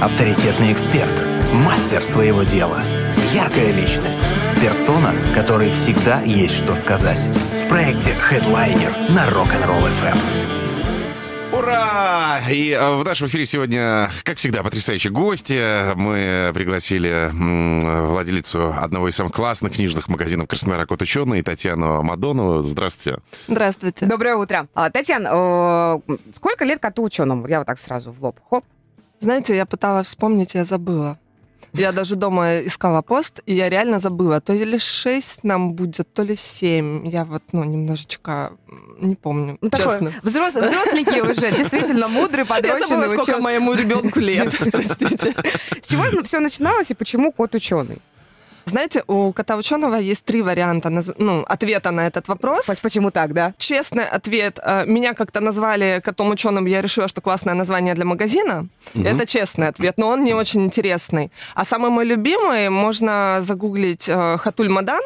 авторитетный эксперт, мастер своего дела, яркая личность, персона, которой всегда есть что сказать. В проекте Headliner на Rock'n'Roll FM. Ура! И э, в нашем эфире сегодня, как всегда, потрясающие гости. Мы пригласили владелицу одного из самых классных книжных магазинов Краснодара «Кот ученый» Татьяну Мадонову. Здравствуйте. Здравствуйте. Доброе утро. А, Татьяна, э, сколько лет коту ученому? Я вот так сразу в лоб. Хоп. Знаете, я пыталась вспомнить, я забыла. Я даже дома искала пост, и я реально забыла. То ли 6 нам будет, то ли 7. Я вот, ну, немножечко не помню, Ну, такой честно. взрос- взросленький уже, действительно мудрый, Я забыла, сколько моему ребенку лет, простите. С чего все начиналось и почему кот ученый? Знаете, у кота ученого есть три варианта ну, ответа на этот вопрос. Почему так, да? Честный ответ. э, Меня как-то назвали котом ученым, я решила, что классное название для магазина. Это честный ответ, но он не очень интересный. А самый мой любимый, можно загуглить э, Хатуль Мадан,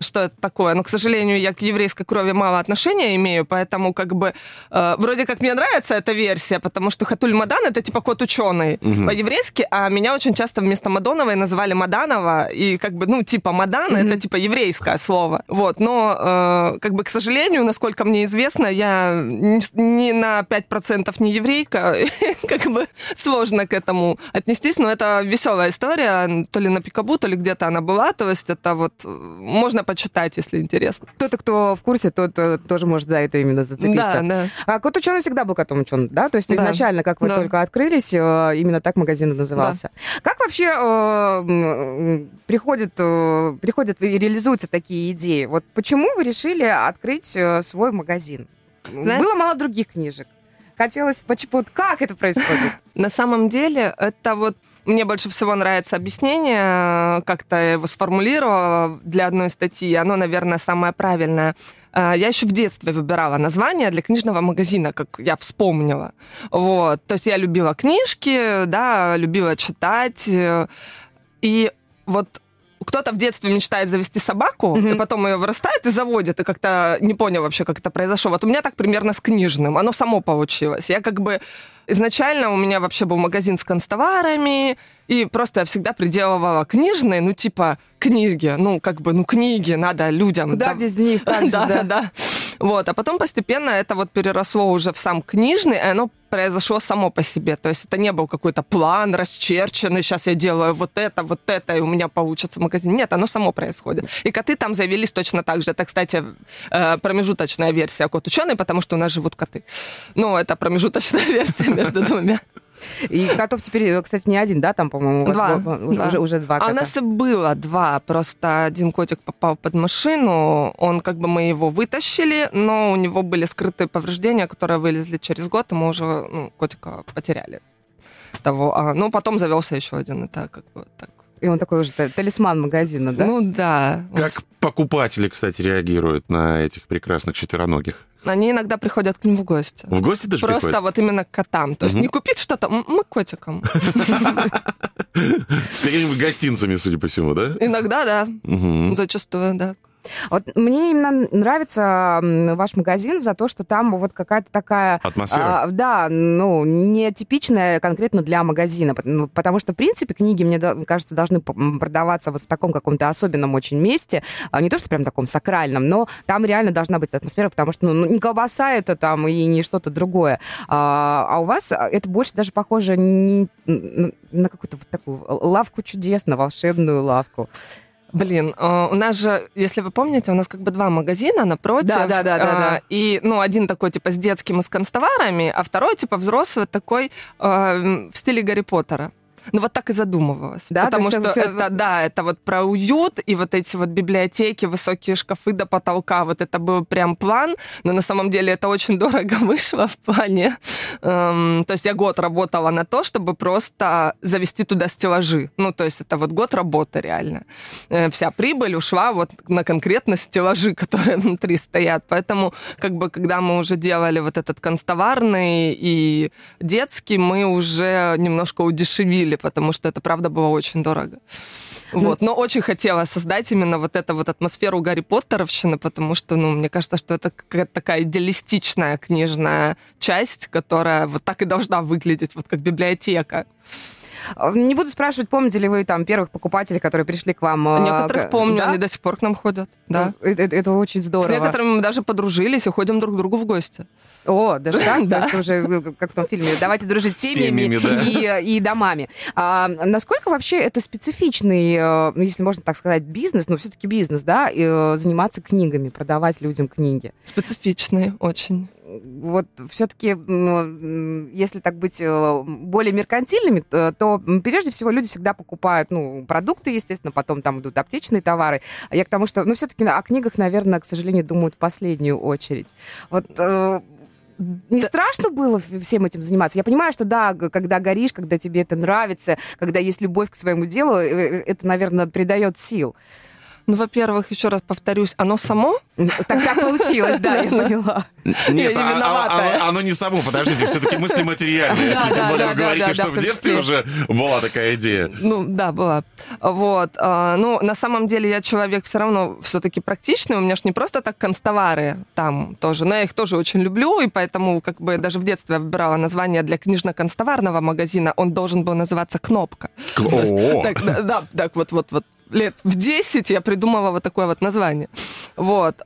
что это такое. Но, к сожалению, я к еврейской крови мало отношения имею, поэтому как бы э, вроде как мне нравится эта версия, потому что Хатуль Мадан это типа кот ученый по-еврейски, а меня очень часто вместо Мадоновой называли Маданова, и как бы, ну, типа Мадан это типа еврейское слово. Вот, но э, как бы, к сожалению, насколько мне известно, я ни, ни на 5% не еврейка, как бы сложно к этому отнестись, но это веселая история, то ли на Пикабу, то ли где-то она была, то есть это вот э, можно почитать, если интересно. Кто-то, кто в курсе, тот э, тоже может за это именно зацепиться. Да, да. А кот ученый всегда был котом ученым, да? То есть Да. изначально, как вы Да. только открылись, э, именно так магазин и назывался. Как вообще э, приходят, э, приходят и реализуются такие идеи? Вот почему вы решили открыть свой магазин? Знаете- Было мало других книжек. Хотелось, поч- вот как это происходит? На самом деле, это вот мне больше всего нравится объяснение, как-то я его сформулировала для одной статьи. Оно, наверное, самое правильное. А, Я еще в детстве выбирала название для книжного магазина, как я вспомнила. Вот. То есть я любила книжки, да, любила читать. э, И вот кто-то в детстве мечтает завести собаку, Мгм. и потом ее вырастает и заводит, и как-то не понял вообще, как это произошло. Вот у меня так примерно с книжным. Оно само получилось. Я как бы изначально у меня вообще был магазин с констоварами, и просто я всегда приделывала книжные, ну, типа, книги. Ну, как бы, ну, книги надо людям. Куда да- без них? да, да, да. Вот, а потом постепенно это вот переросло уже в сам книжный, и оно произошло само по себе. То есть это не был какой-то план расчерченный, сейчас я делаю вот это, вот это, и у меня получится магазин. Нет, оно само происходит. И коты там заявились точно так же. Это, кстати, э, промежуточная версия кот ученый, потому что у нас живут коты. Ну, это промежуточная версия между двумя. И котов теперь, э, кстати, не один, да, там, по-моему, у вас Два. было- уже, Два. уже, уже два А кота. у нас было два, просто один котик попал под машину, он как бы мы его вытащили, но у него были скрытые повреждения, которые вылезли через год, и мы уже ну, котика потеряли. Того. А, ну, потом завелся еще один, и так как бы так. И он такой уже та- талисман магазина, да? Ну да. Как покупатели, кстати, реагируют на этих прекрасных четвероногих? Они иногда приходят к ним в гости. В гости даже Просто приходят? вот именно к котам. То есть не купить что-то, мы котикам. С какими-нибудь гостинцами, судя по всему, да? Иногда, да. Зачастую, да. Вот мне именно нравится ваш магазин за то, что там вот какая-то такая... Атмосфера. а, да, ну, не типичная конкретно для магазина, ну, потому что, в принципе, книги, мне кажется, должны продаваться вот в таком каком-то особенном очень месте, а не то, что прям таком сакральном, но там реально должна быть атмосфера, потому что, ну, ну, не колбаса это там и не что-то другое, а, а у вас это больше даже похоже не на на какую-то вот такую лавку чудес, на волшебную лавку. Блин, э, у нас же, если вы помните, у нас как бы два магазина напротив. Да, да, да, да, э, да. И, ну, один такой, типа, с детским и с констоварами, а второй, типа, взрослый такой э, в стиле Гарри Поттера. Ну, вот так и задумывалась. Да, Потому то что есть это да, это вот про уют и вот эти вот библиотеки, высокие шкафы до потолка. Вот это был прям план, но на самом деле это очень дорого вышло в плане. эм, то есть я год работала на то, чтобы просто завести туда стеллажи. Ну, то есть это вот год работы реально. Э, вся прибыль ушла вот на конкретно стеллажи, которые внутри стоят. Поэтому, как бы, когда мы уже делали вот этот констоварный и детский, мы уже немножко удешевили, потому что это, правда, было очень дорого. Вот. Но очень хотела создать именно вот эту вот атмосферу Гарри Поттеровщины, потому что, ну, мне кажется, что это какая-то такая идеалистичная книжная часть, которая вот так и должна выглядеть, вот как библиотека. Не буду спрашивать, помните ли вы там первых покупателей, которые пришли к вам? А некоторых к... помню, да? они до сих пор к нам ходят. Да. Это, это, это очень здорово. С некоторыми мы даже подружились и ходим друг к другу в гости. О, даже так? Да. То есть уже, э, как в том фильме, давайте дружить с семьями, Семьями, да. и, и домами. А, насколько вообще это специфичный, э, ну, если можно так сказать, бизнес, но все-таки бизнес, да, и, э, заниматься книгами, продавать людям книги? Специфичный очень. Вот все-таки, если так быть э, более меркантильными, то, прежде всего люди всегда покупают, ну, продукты, естественно, потом там идут аптечные товары. Я к тому, что, ну, все-таки о книгах, наверное, к сожалению, думают в последнюю очередь. Вот э, не страшно было всем этим заниматься? Я понимаю, что да, когда горишь, когда тебе это нравится, когда есть любовь к своему делу, э, это, наверное, придает сил. Ну, во-первых, еще раз повторюсь, оно само? Так так получилось, да, я поняла. Я Нет, не а- а- виноватая. оно, оно не само, подождите, все-таки мысли материальные. Если тем более вы говорите, что в детстве уже была такая идея. Ну, да, была. Вот. а, Ну, на самом деле я человек все равно все-таки практичный. У меня ж не просто так констовары там тоже, но я их тоже очень люблю, и поэтому как бы даже в детстве я выбирала название для книжно-констоварного магазина. Он должен был называться «Кнопка». Да, так вот, вот, вот лет в 10 я придумала вот такое вот название. Вот.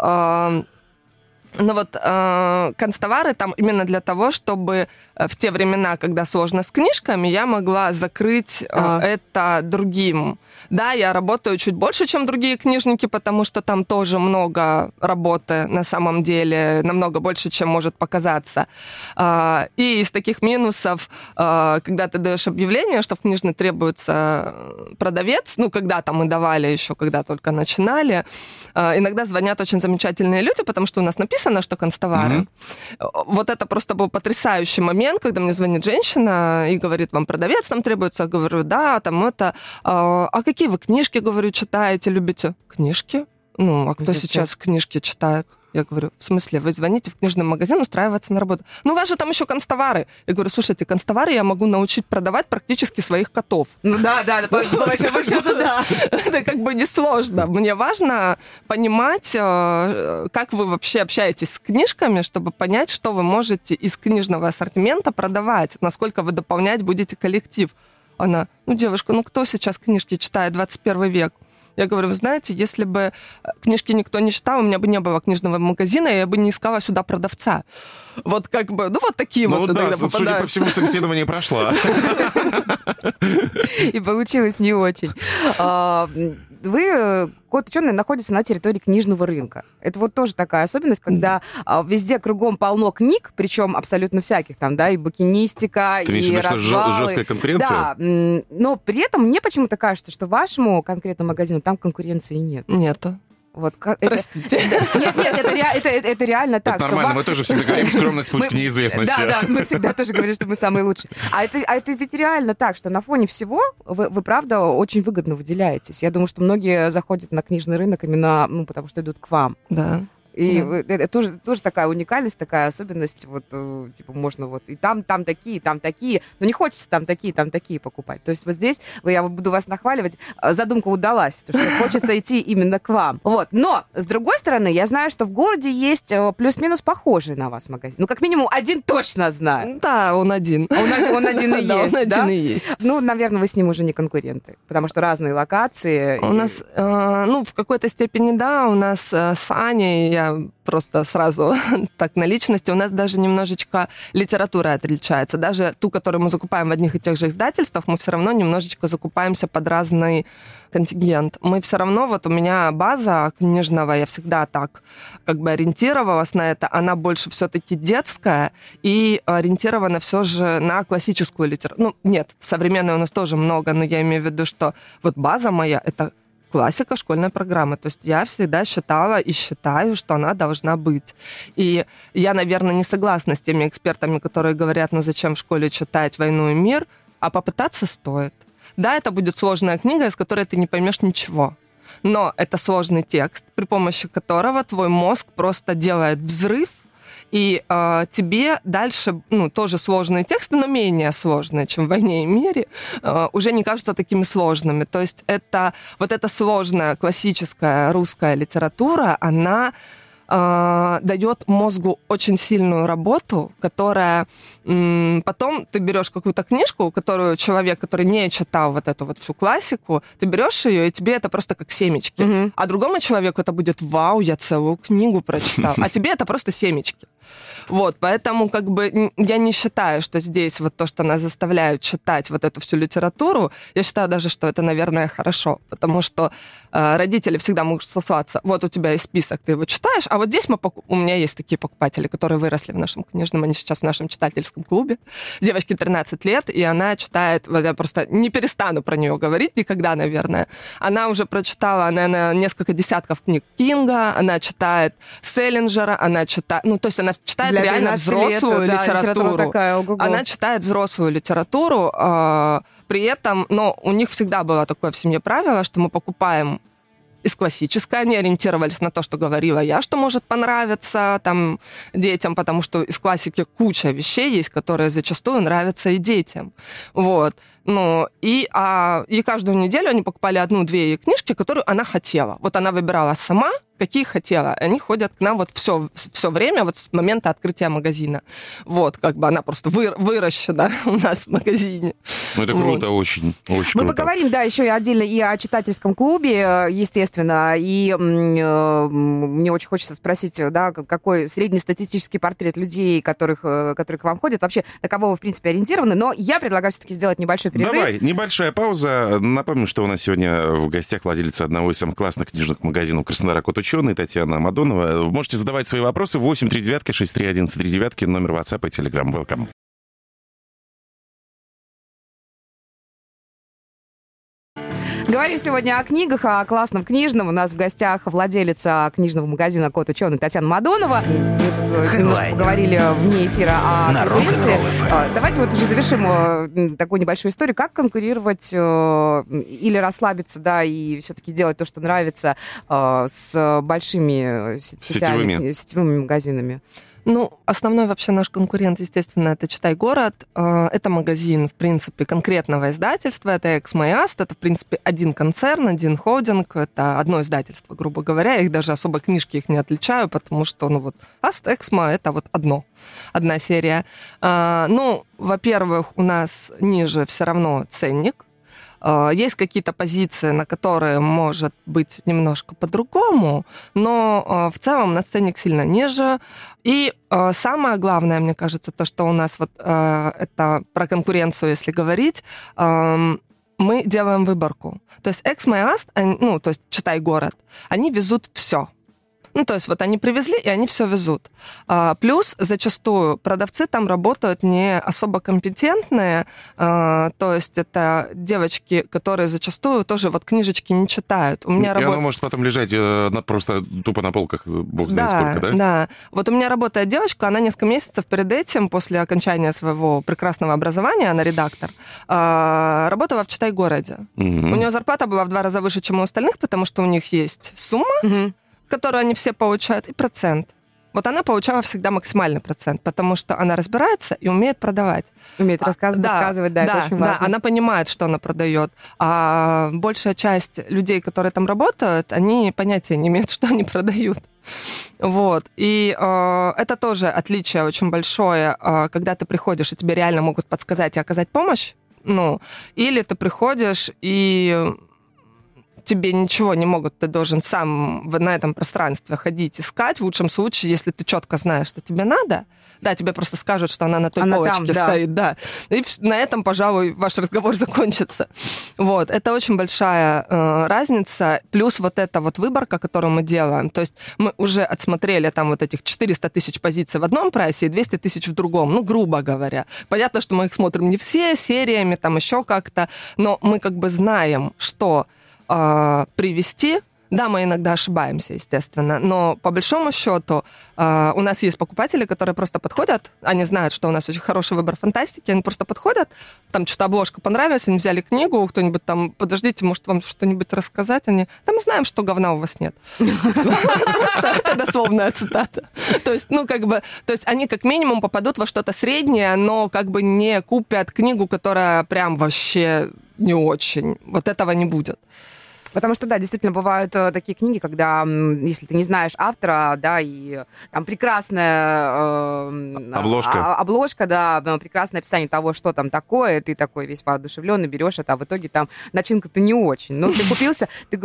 Ну вот э, констовары там именно для того, чтобы э, в те времена, когда сложно с книжками, я могла закрыть э, А. это другим. Да, я работаю чуть больше, чем другие книжники, потому что там тоже много работы на самом деле, намного больше, чем может показаться. А, И из таких минусов, а, когда ты даешь объявление, что в книжной требуется э, продавец, ну, когда-то мы давали еще, когда только начинали, а, иногда звонят очень замечательные люди, потому что у нас написано, что констовары. Мгм. Вот это просто был потрясающий момент, когда мне звонит женщина и говорит, вам продавец там требуется. Я говорю, да, там это. А а какие вы книжки, говорю, читаете, любите? Книжки? Ну, а кто Зачем? сейчас книжки читает? Я говорю, в смысле, вы звоните в книжный магазин устраиваться на работу. Ну, у вас же там еще констовары. Я говорю, слушайте, констовары я могу научить продавать практически своих котов. Ну да, да, по по большому счету, да. Это как бы несложно. Мне важно понимать, э, как вы вообще общаетесь с книжками, чтобы понять, что вы можете из книжного ассортимента продавать, насколько вы дополнять будете коллектив. Она, ну, девушка, ну кто сейчас книжки читает, 21 век? Я говорю, вы знаете, если бы э, книжки никто не читал, у меня бы не было книжного магазина, я бы не искала сюда продавца. Вот как бы, ну вот такие Ну вот да, иногда судя по попадаются. всему, собеседование прошла. И получилось не очень. Вы, э, код ученый, находитесь на территории книжного рынка. Это вот тоже такая особенность, когда а, везде кругом полно книг, причем абсолютно всяких там, да, и букинистика, Ты и виду, что развалы. жесткая конкуренция? Да, но при этом мне почему-то кажется, что вашему конкретному магазину там конкуренции нет. Нету. Вот как это- Простите. Нет, нет, это, ре- это, это- это реально так. Это что нормально, ва- мы тоже всегда говорим, скромность путь Мы- к неизвестности. Да, да, мы всегда тоже говорим, что мы самые лучшие. А это, а это ведь реально так, что на фоне всего вы, вы, правда, очень выгодно выделяетесь. Я думаю, что многие заходят на книжный рынок именно, ну, потому что идут к вам. Да. И Да. это тоже, тоже такая уникальность, такая особенность. Вот, э, типа, можно вот и там, там такие, там такие. Но не хочется там такие, там такие покупать. То есть вот здесь, я буду вас нахваливать, э, задумка удалась, то, что хочется идти именно к вам. Вот. Но, с другой стороны, я знаю, что в городе есть э, плюс-минус похожий на вас магазин. Ну, как минимум, один точно знаю. Да, он один. Он один, он один и Да, есть, он да? один и есть. Ну, наверное, вы с ним уже не конкуренты, потому что разные локации. У нас, э, ну, в какой-то степени, да, у нас с Аней, я просто сразу так на личности, у нас даже немножечко литература отличается. Даже ту, которую мы закупаем в одних и тех же издательствах, мы все равно немножечко закупаемся под разный контингент. Мы все равно, вот у меня база книжного, я всегда так как бы ориентировалась на это, она больше все-таки детская и ориентирована все же на классическую литературу. Ну, нет, современной у нас тоже много, но я имею в виду, что вот база моя — это классика школьной программы. То есть я всегда считала и считаю, что она должна быть. И я, наверное, не согласна с теми экспертами, которые говорят, ну зачем в школе читать «Войну и мир», а попытаться стоит. Да, это будет сложная книга, из которой ты не поймешь ничего. Но это сложный текст, при помощи которого твой мозг просто делает взрыв, и э, тебе дальше, ну, тоже сложные тексты, но менее сложные, чем в «Войне и мире», э, уже не кажутся такими сложными. То есть это вот эта сложная классическая русская литература, она э, дает мозгу очень сильную работу, которая м, потом ты берешь какую-то книжку, которую человек, который не читал вот эту вот всю классику, ты берешь ее, и тебе это просто как семечки. Мгм. А другому человеку это будет вау, я целую книгу прочитал. А тебе это просто семечки. Вот, поэтому как бы я не считаю, что здесь вот то, что нас заставляют читать вот эту всю литературу, я считаю даже, что это, наверное, хорошо, потому что э, родители всегда могут сослаться, вот у тебя есть список, ты его читаешь, а вот здесь мы поку- у меня есть такие покупатели, которые выросли в нашем книжном, они сейчас в нашем читательском клубе. Девочке 13 лет, и она читает, вот я просто не перестану про нее говорить никогда, наверное. Она уже прочитала, наверное, несколько десятков книг Кинга, она читает Селлинджера, она читает, ну, то есть она читает Для реально 13 лет, взрослую да, литературу. такая, ого-го. Она читает взрослую литературу, э, при этом, но у них всегда было такое в семье правило, что мы покупаем из классической, они ориентировались на то, что говорила я, что может понравиться там детям, потому что из классики куча вещей есть, которые зачастую нравятся и детям. Вот. Ну, и, а, и каждую неделю они покупали одну-две ее книжки, которую она хотела. Вот она выбирала сама, какие хотела. Они ходят к нам вот все, все время, вот с момента открытия магазина. Вот, как бы она просто вы, выращена у нас в магазине. Ну, это Вот. круто, очень, очень Мы круто. поговорим, да, еще и отдельно и о читательском клубе, э, естественно. И э, мне очень хочется спросить, э, да, какой среднестатистический портрет людей, которых, э, которые к вам ходят, вообще на кого вы, в принципе, ориентированы. Но я предлагаю все-таки сделать небольшой перерыв. Давай, небольшая пауза. Напомню, что у нас сегодня в гостях владелица одного из самых классных книжных магазинов Краснодара Кот Ученый Татьяна Мадонова. Можете задавать свои вопросы 839 631 39 номер WhatsApp и Telegram. Welcome. Говорим сегодня о книгах, о классном книжном. У нас в гостях владелица книжного магазина «Кот ученый» Татьяна Мадонова. Мы тут э, поговорили вне эфира о На конкуренции. А, Давайте вот уже завершим э, такую небольшую историю. Как конкурировать э, или расслабиться, да, и все-таки делать то, что нравится с большими э, сет- Сетевыми. сетевыми магазинами? Ну, основной вообще наш конкурент, естественно, это «Читай город». Э, Это магазин, в принципе, конкретного издательства. Это «Эксмо» и «Аст». Это, в принципе, один концерн, один холдинг. Это одно издательство, грубо говоря. Их даже особо книжки их не отличаю, потому что, ну вот, «Аст», «Эксмо» — это вот одно, одна серия. А, Ну, во-первых, у нас ниже все равно ценник. Э, Есть какие-то позиции, на которые может быть немножко по-другому, но э, в целом ценник сильно ниже. И э, самое главное, мне кажется, то, что у нас вот это про конкуренцию, если говорить, мы делаем выборку. То есть Эксмо и Аст, они- ну, то есть читай город, они везут все. Ну, то есть вот они привезли, и они все везут. А, плюс зачастую продавцы там работают не особо компетентные, а, то есть это девочки, которые зачастую тоже вот книжечки не читают. У меня И оно работает... может потом лежать э, на- просто тупо на полках, бог знает сколько, да? Да. Вот у меня работает девочка, она несколько месяцев перед этим, после окончания своего прекрасного образования, она редактор, а, работала в Читай-городе. Мгм. У нее зарплата была в два раза выше, чем у остальных, потому что у них есть сумма, которую они все получают, и процент. Вот она получала всегда максимальный процент, потому что она разбирается и умеет продавать. Умеет рассказывать, Да, рассказывать, да, это очень да, важно. она понимает, что она продает. А большая часть людей, которые там работают, они понятия не имеют, что они продают. Вот. И э, это тоже отличие очень большое, э, когда ты приходишь, и тебе реально могут подсказать и оказать помощь. Ну, или ты приходишь и тебе ничего не могут, ты должен сам на этом пространстве ходить, искать. В лучшем случае, если ты четко знаешь, что тебе надо, да, тебе просто скажут, что она на той Она там, полочке да. стоит, да. И на этом, пожалуй, ваш разговор закончится. Вот, это очень большая э, разница. Плюс вот эта вот выборка, которую мы делаем. То есть мы уже отсмотрели там вот этих 400 тысяч позиций в одном прайсе и 200 тысяч в другом, ну, грубо говоря. Понятно, что мы их смотрим не все сериями, там еще как-то, но мы как бы знаем, что э, привести. Да, мы иногда ошибаемся, естественно, но по большому счету э, у нас есть покупатели, которые просто подходят, они знают, что у нас очень хороший выбор фантастики, они просто подходят, там что-то обложка понравилась, они взяли книгу, кто-нибудь там, подождите, может вам что-нибудь рассказать, они, да мы знаем, что говна у вас нет. Это дословная цитата. То есть, ну, как бы, то есть они как минимум попадут во что-то среднее, но как бы не купят книгу, которая прям вообще не очень. Вот этого не будет. Потому что, да, действительно, бывают э, такие книги, когда, если ты не знаешь автора, да, и там прекрасная... Э, обложка. А, обложка, да, прекрасное описание того, что там такое, ты такой весь воодушевленный берешь это, а в итоге там начинка-то не очень. Ну, ты купился, ты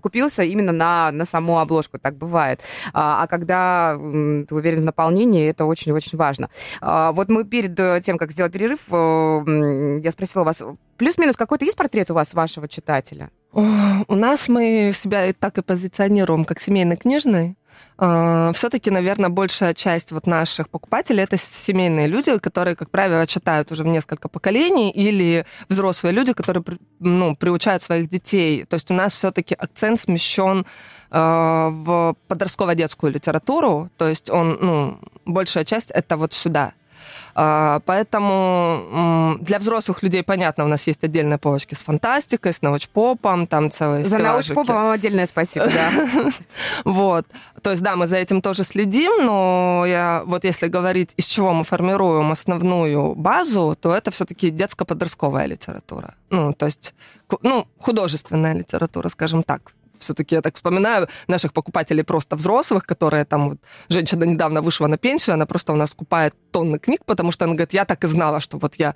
купился именно на, на саму обложку, так бывает. А, а когда ты уверен в наполнении, это очень-очень важно. А, вот мы перед э, тем, как сделать перерыв, э, я спросила вас, плюс-минус какой-то есть портрет у вас вашего читателя? У нас мы себя и так и позиционируем как семейный книжный. А, Все-таки, наверное, большая часть вот наших покупателей это семейные люди, которые, как правило, читают уже в несколько поколений, или взрослые люди, которые ну, приучают своих детей. То есть у нас все-таки акцент смещен а, в подростково-детскую литературу, то есть он, ну, большая часть это вот сюда. А, поэтому для взрослых людей понятно, у нас есть отдельные полочки с фантастикой, с научпопом, там целые За научпопом вам отдельное спасибо, да. Вот. То есть, да, мы за этим тоже следим, но я, вот если говорить, из чего мы формируем основную базу, то это все-таки детско-подростковая литература. Ну, то есть, ну, художественная литература, скажем так, все-таки я так вспоминаю наших покупателей просто взрослых, которые там, вот, женщина недавно вышла на пенсию, она просто у нас скупает тонны книг, потому что она говорит, я так и знала, что вот я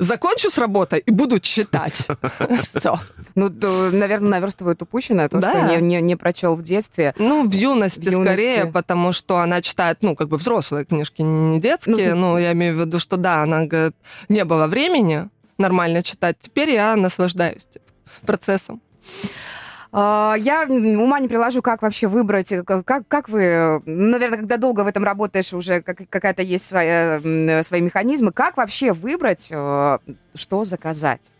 закончу с работой и буду читать. Все. Ну, наверное, наверстывает упущенное, то, что не, не, не прочел в детстве. Ну, в юности, в юности скорее, потому что она читает, ну, как бы взрослые книжки, не детские. Ну, ну, я имею в виду, что да, она говорит, не было времени нормально читать. Теперь я наслаждаюсь типа, процессом. А, я ума не приложу, как вообще выбрать, э, как, как вы, наверное, когда долго в этом работаешь, уже какая-то есть своя, свои механизмы, как вообще выбрать, э, что заказать?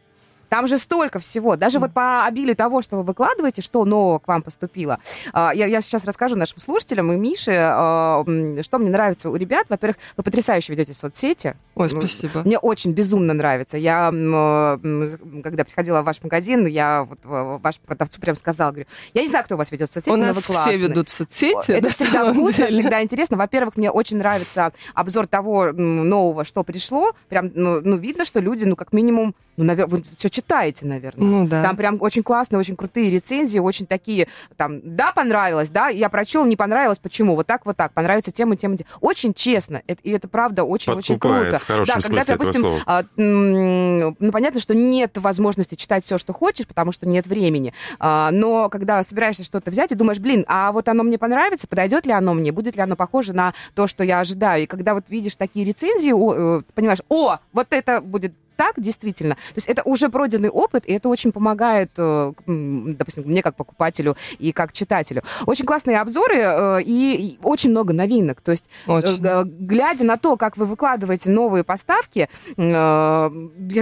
Там же столько всего. Даже mm. вот по обилию того, что вы выкладываете, что нового к вам поступило. А, я, я сейчас расскажу нашим слушателям и Мише, а, что мне нравится у ребят. Во-первых, вы потрясающе ведете соцсети. Ой, спасибо. Мне очень безумно нравится. Я, когда приходила в ваш магазин, я вот ваш продавцу прям сказала, говорю, я не знаю, кто у вас ведет соцсети, у но нас вы классные. все ведут соцсети. Это всегда вкусно, деле. всегда интересно. Во-первых, мне очень нравится обзор того нового, что пришло. Прям, ну, ну видно, что люди, ну, как минимум, ну, наверное, вы все читаете, наверное. Ну, да. Там прям очень классные, очень крутые рецензии, очень такие, там, да, понравилось, да, я прочел, не понравилось, почему, вот так, вот так, понравится тем и тем, и тем. Очень честно, это, и это правда очень-очень круто. Хорошем да, когда, допустим, а, ну, понятно, что нет возможности читать все, что хочешь, потому что нет времени, а, но когда собираешься что-то взять и думаешь, блин, а вот оно мне понравится, подойдет ли оно мне, будет ли оно похоже на то, что я ожидаю, и когда вот видишь такие рецензии, э, понимаешь, о, вот это будет так, действительно. То есть это уже пройденный опыт, и это очень помогает, э, допустим, мне как покупателю и как читателю. Очень классные обзоры э, и очень много новинок. То есть, э, очень. глядя на то, как вы выкладываете новые поставки, я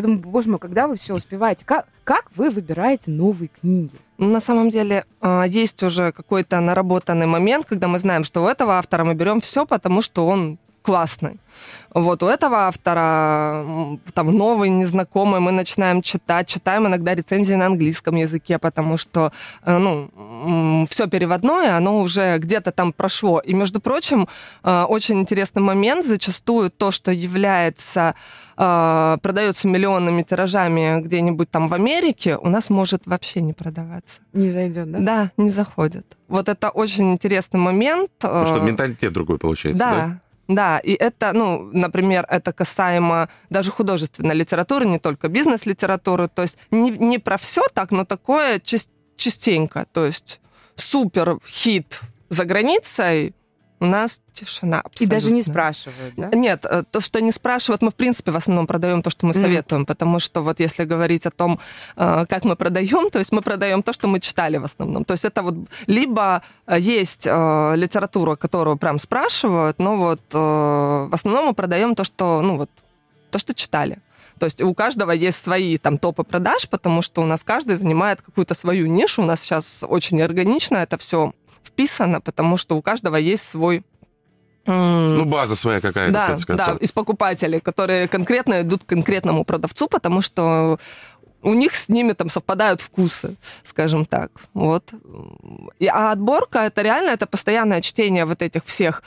думаю, боже мой, когда вы все успеваете? Как, как вы выбираете новые книги? На самом деле есть уже какой-то наработанный момент, когда мы знаем, что у этого автора мы берем все, потому что он классный. Вот у этого автора там новый, незнакомый, мы начинаем читать, читаем иногда рецензии на английском языке, потому что, э, ну, все переводное, оно уже где-то там прошло. И, между прочим, э, очень интересный момент, зачастую то, что является э, продается миллионными тиражами где-нибудь там в Америке, у нас может вообще не продаваться. Не зайдет, да? Да, не заходит. Вот это очень интересный момент. Потому что менталитет другой получается, да? Да, да, и это, ну, например, это касаемо даже художественной литературы, не только бизнес-литературы. То есть не, не про все так, но такое частенько. То есть супер хит за границей, у нас тишина абсолютно. И даже не спрашивают, да? Нет, э, то, что не спрашивают, мы, в принципе, в основном продаем то, что мы советуем, mm. потому что вот если говорить о том, э, как мы продаем, то есть мы продаем то, что мы читали в основном. То есть это вот либо э, есть литература, которую прям спрашивают, но вот в основном мы продаем то, что, ну вот, то, что читали. То есть у каждого есть свои там топы продаж, потому что у нас каждый занимает какую-то свою нишу. У нас сейчас очень органично это все вписано, потому что у каждого есть свой ну, база своя какая-то, да, да, из покупателей, которые конкретно идут к конкретному продавцу, потому что у них с ними там совпадают вкусы, скажем так. Вот. И, а отборка это реально это постоянное чтение вот этих всех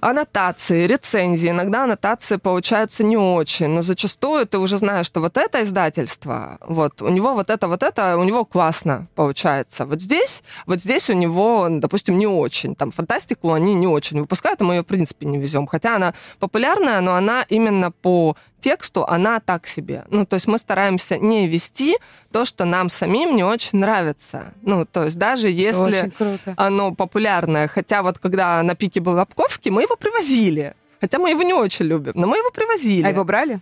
аннотации, рецензии. Иногда аннотации получаются не очень, но зачастую ты уже знаешь, что вот это издательство, вот у него вот это, вот это, у него классно получается. Вот здесь, вот здесь у него, допустим, не очень. Там фантастику они не очень выпускают, а мы ее, в принципе, не везем. Хотя она популярная, но она именно по тексту, она так себе. Ну, то есть мы стараемся не вести то, что нам самим не очень нравится. Ну, то есть даже если оно популярное. Хотя вот когда на пике был Лобковский, мы его привозили. Хотя мы его не очень любим, но мы его привозили. А его брали?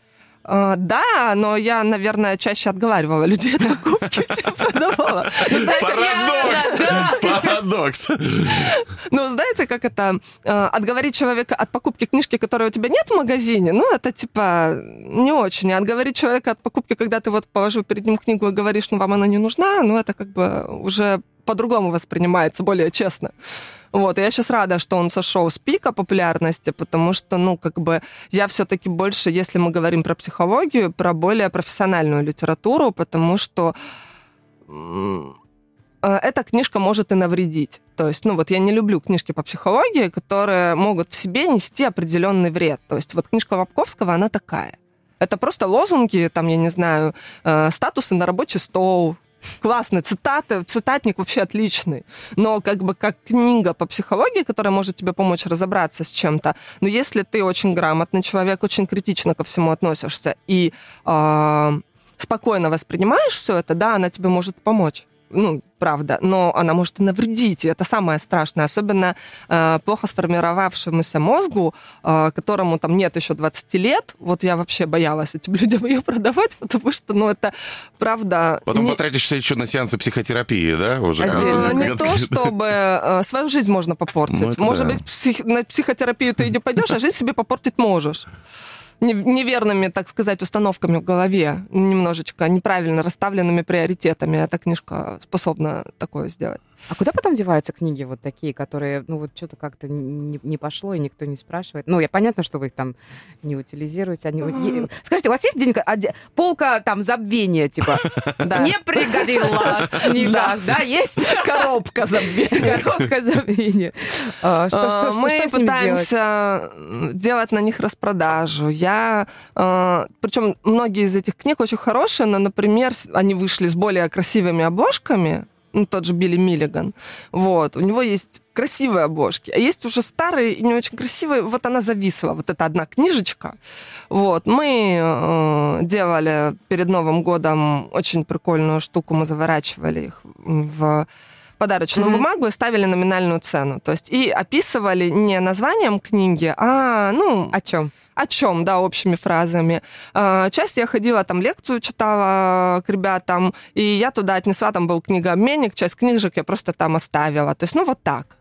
А, да, но я, наверное, чаще отговаривала людей от покупки, чем продавала. Ну, Парадокс! Парадокс! Ну, знаете, как это? А, отговорить человека от покупки книжки, которой у тебя нет в магазине, ну, это, типа, не очень. Отговорить человека от покупки, когда ты вот положил перед ним книгу и говоришь, ну, вам она не нужна, ну, это как бы уже по-другому воспринимается, более честно. Вот, я сейчас рада, что он сошел с пика популярности, потому что, ну, как бы, я все-таки больше, если мы говорим про психологию, про более профессиональную литературу, потому что э, эта книжка может и навредить. То есть, ну вот я не люблю книжки по психологии, которые могут в себе нести определенный вред. То есть вот книжка Вапковского, она такая. Это просто лозунги, там, я не знаю, э, статусы на рабочий стол, классная цитата, цитатник вообще отличный. Но как бы как книга по психологии, которая может тебе помочь разобраться с чем-то, но если ты очень грамотный человек, очень критично ко всему относишься и э, спокойно воспринимаешь все это, да, она тебе может помочь ну, правда, но она может и навредить, и это самое страшное, особенно э, плохо сформировавшемуся мозгу, э, которому там нет еще 20 лет, вот я вообще боялась этим людям ее продавать, потому что, ну, это правда... Потом не... потратишься еще на сеансы психотерапии, да, уже? Э, не то, чтобы э, свою жизнь можно попортить. Ну, Может да. быть, псих... на психотерапию ты и не пойдешь, а жизнь себе попортить можешь неверными, так сказать, установками в голове, немножечко неправильно расставленными приоритетами. Эта книжка способна такое сделать. А куда потом деваются книги вот такие, которые, ну вот что-то как-то не, не пошло, и никто не спрашивает? Ну, я понятно, что вы их там не утилизируете. Они... Mm-hmm. Скажите, у вас есть денька, полка там забвения, типа, не пригодилась, да, есть? Коробка забвения. Коробка забвения. А, а, мы пытаемся делать на них распродажу. Я, а, причем многие из этих книг очень хорошие, но, например, они вышли с более красивыми обложками, ну, тот же Билли Миллиган. Вот. У него есть красивые обложки, а есть уже старые и не очень красивые. Вот она зависла, вот эта одна книжечка. Вот. Мы э, делали перед Новым годом очень прикольную штуку, мы заворачивали их в подарочную mm-hmm. бумагу и ставили номинальную цену. То есть и описывали не названием книги, а, ну... О чем? о чем, да, общими фразами. А, часть я ходила, там, лекцию читала к ребятам, и я туда отнесла, там был книгообменник, часть книжек я просто там оставила. То есть, ну, вот так.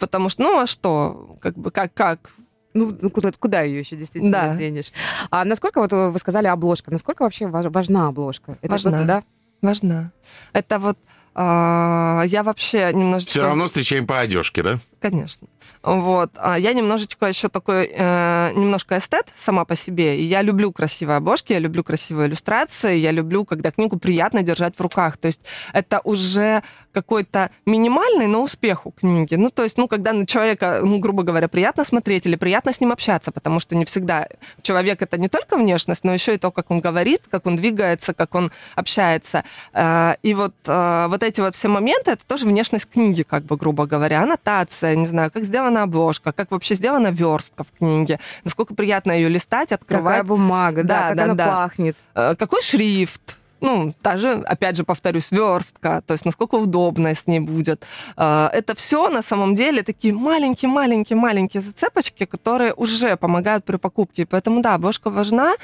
Потому что, ну, а что? Как бы, как, как? Ну, ну куда, куда ее еще действительно да. денешь? А насколько, вот вы сказали, обложка, насколько вообще важна обложка? Это важна, да? Важна. Это вот я вообще немножечко... Все равно встречаем по одежке, да? Конечно. Вот. А я немножечко еще такой, э, немножко эстет сама по себе. И я люблю красивые обложки, я люблю красивые иллюстрации, я люблю, когда книгу приятно держать в руках. То есть это уже какой-то минимальный, но успех у книги. Ну, то есть, ну, когда на человека, ну, грубо говоря, приятно смотреть или приятно с ним общаться, потому что не всегда человек это не только внешность, но еще и то, как он говорит, как он двигается, как он общается. Э, и вот, э, вот эти вот все моменты, это тоже внешность книги, как бы, грубо говоря, аннотация, не знаю, как сделана обложка, как вообще сделана верстка в книге, насколько приятно ее листать, открывать. Какая бумага, да, да как да, она да. пахнет. Э, какой шрифт, ну, та же, опять же, повторюсь, верстка, то есть насколько удобно с ней будет. Э, это все на самом деле такие маленькие-маленькие-маленькие зацепочки, которые уже помогают при покупке. Поэтому, да, обложка важна.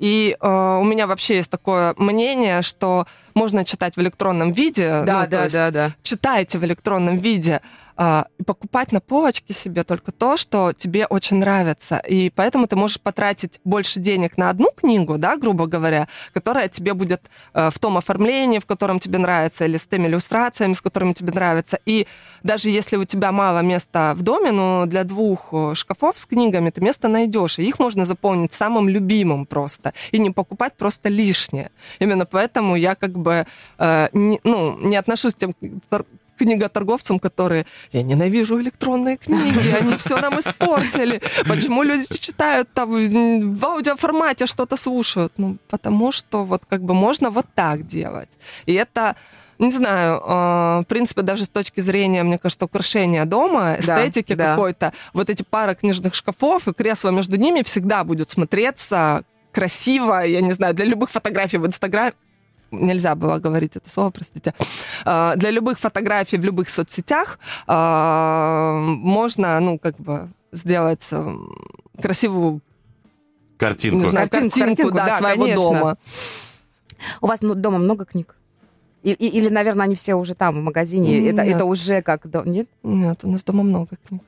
И э, у меня вообще есть такое мнение, что можно читать в электронном виде. Да, ну, да, да, да. Читайте в электронном виде. А, покупать на полочке себе только то, что тебе очень нравится. И поэтому ты можешь потратить больше денег на одну книгу, да, грубо говоря, которая тебе будет э, в том оформлении, в котором тебе нравится, или с теми иллюстрациями, с которыми тебе нравится. И даже если у тебя мало места в доме, но для двух э, шкафов с книгами ты место найдешь, и их можно заполнить самым любимым просто, и не покупать просто лишнее. Именно поэтому я как бы э, не, ну, не отношусь тем книготорговцам, которые «я ненавижу электронные книги, они все нам испортили». Почему люди читают там в аудиоформате что-то слушают? Ну, потому что вот как бы можно вот так делать. И это не знаю, э, в принципе, даже с точки зрения, мне кажется, украшения дома, эстетики да, какой-то, вот эти пара книжных шкафов и кресло между ними всегда будет смотреться красиво, я не знаю, для любых фотографий в Инстаграме, нельзя было говорить это слово, простите, а, для любых фотографий в любых соцсетях а, можно, ну, как бы сделать красивую картинку, не знаю, картинку, картинку, картинку да, да, своего конечно. дома. У вас дома много книг? И, и, или, наверное, они все уже там, в магазине? Это, это уже как... Нет? Нет, у нас дома много книг.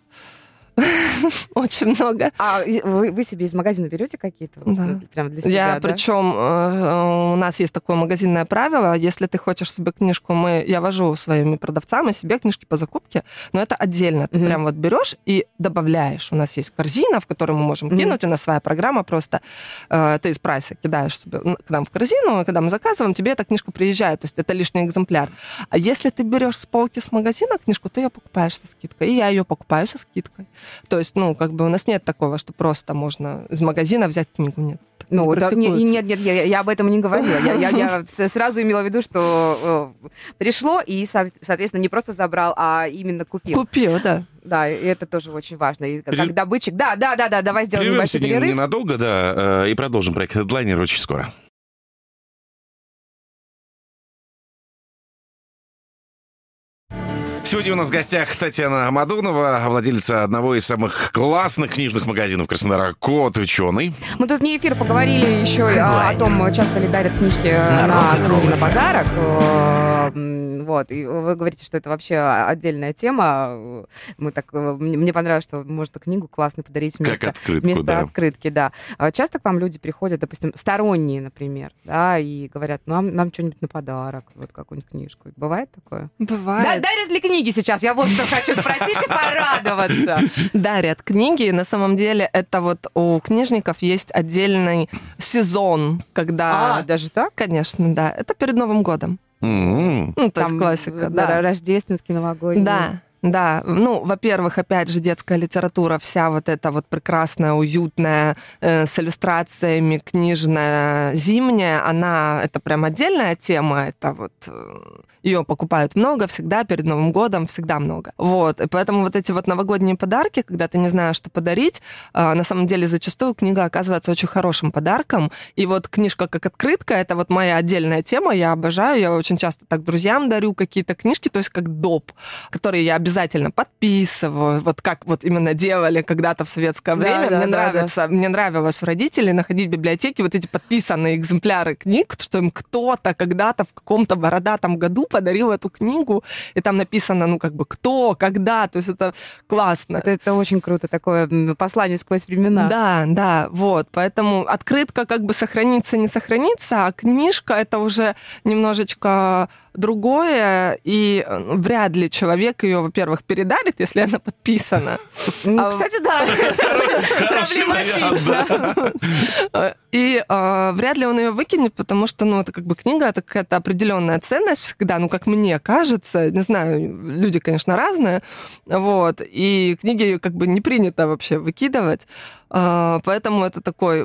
Очень много. А вы, вы себе из магазина берете какие-то? Да. Прям для себя, я, да? причем э, у нас есть такое магазинное правило, если ты хочешь себе книжку, мы, я вожу своими продавцами себе книжки по закупке, но это отдельно. Ты mm-hmm. прям вот берешь и добавляешь. У нас есть корзина, в которую мы можем mm-hmm. кинуть, у нас своя программа просто. Э, ты из прайса кидаешь себе к нам в корзину, и когда мы заказываем, тебе эта книжка приезжает, то есть это лишний экземпляр. А если ты берешь с полки с магазина книжку, ты ее покупаешь со скидкой, и я ее покупаю со скидкой. То есть, ну, как бы у нас нет такого, что просто можно из магазина взять книгу, нет. Ну, да, не, нет, нет, я, я об этом не говорила. Я, я, я сразу имела в виду, что э, пришло и, соответственно, не просто забрал, а именно купил. Купил, да. Да, и это тоже очень важно. И как Пере... добытчик... Да, да, да, да, давай сделаем небольшой перерыв. ненадолго, да, э, и продолжим проект Headliner очень скоро. Сегодня у нас в гостях Татьяна Амадонова, владельца одного из самых классных книжных магазинов Краснодара «Кот Ученый». Мы тут не эфир поговорили еще о, о том, часто ли дарят книжки на, на, книги на подарок. Вот, и вы говорите, что это вообще отдельная тема. Мы так, мне понравилось, что можно книгу классно подарить вместо, как открытку, вместо да. открытки. Да. А часто к вам люди приходят, допустим, сторонние, например, да, и говорят, ну, нам, нам что-нибудь на подарок, вот какую-нибудь книжку. Бывает такое? Бывает. Да, дарят ли книги? Книги сейчас. Я вот что хочу спросить и порадоваться. Дарят книги. На самом деле это вот у книжников есть отдельный сезон, когда... А, даже так? Конечно, да. Это перед Новым годом. Mm-hmm. Ну, то есть классика, да. Рождественский, новогодний. Да, да, ну, во-первых, опять же, детская литература, вся вот эта вот прекрасная, уютная, э, с иллюстрациями, книжная, зимняя, она, это прям отдельная тема, это вот, э, ее покупают много, всегда, перед Новым годом, всегда много. Вот, и поэтому вот эти вот новогодние подарки, когда ты не знаешь, что подарить, э, на самом деле зачастую книга оказывается очень хорошим подарком, и вот книжка как открытка, это вот моя отдельная тема, я обожаю, я очень часто так друзьям дарю какие-то книжки, то есть как доп, которые я обязательно обязательно подписываю, вот как вот именно делали когда-то в советское время. Да, мне да, нравится, да. мне нравилось у родителей находить в библиотеке вот эти подписанные экземпляры книг, что им кто-то когда-то в каком-то бородатом году подарил эту книгу, и там написано, ну, как бы, кто, когда, то есть это классно. Это, это очень круто, такое послание сквозь времена. Да, да, вот, поэтому открытка как бы сохранится, не сохранится, а книжка это уже немножечко другое, и э, вряд ли человек ее, во-первых, передарит, если она подписана. Ну, а кстати, да, проблематично. И э, вряд ли он ее выкинет, потому что, ну, это как бы книга, это какая-то определенная ценность всегда, ну, как мне кажется, не знаю, люди, конечно, разные, вот, и книги как бы не принято вообще выкидывать, э, поэтому это такой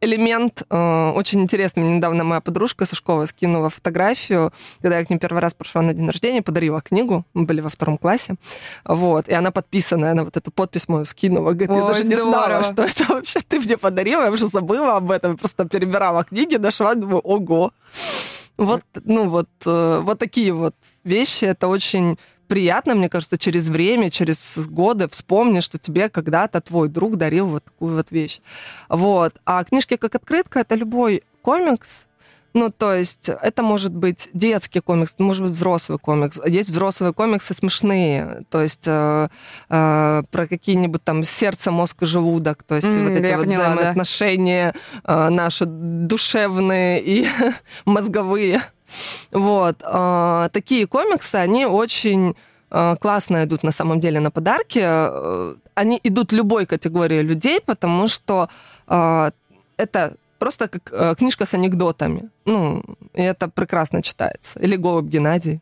элемент э, очень интересный. Мне недавно моя подружка со школы скинула фотографию, когда я к ним первый раз прошла на день рождения, подарила книгу, мы были во втором классе, вот, и она подписанная на вот эту подпись мою скинула, говорит, я даже не знала, что это вообще ты мне подарила, я уже забыла, забыла об этом, просто перебирала книги, нашла, думаю, ого. Вот, ну вот, э, вот такие вот вещи, это очень приятно, мне кажется, через время, через годы вспомнишь, что тебе когда-то твой друг дарил вот такую вот вещь. Вот. А книжки как открытка — это любой комикс, ну, то есть это может быть детский комикс, может быть взрослый комикс. Есть взрослые комиксы смешные, то есть э, э, про какие-нибудь там сердце, мозг и желудок, то есть mm, вот эти вот поняла, взаимоотношения да. э, наши душевные и мозговые. Вот. Э, такие комиксы, они очень э, классно идут на самом деле на подарки. Э, они идут любой категории людей, потому что э, это просто как э, книжка с анекдотами. Ну, и это прекрасно читается. Или «Голубь Геннадий».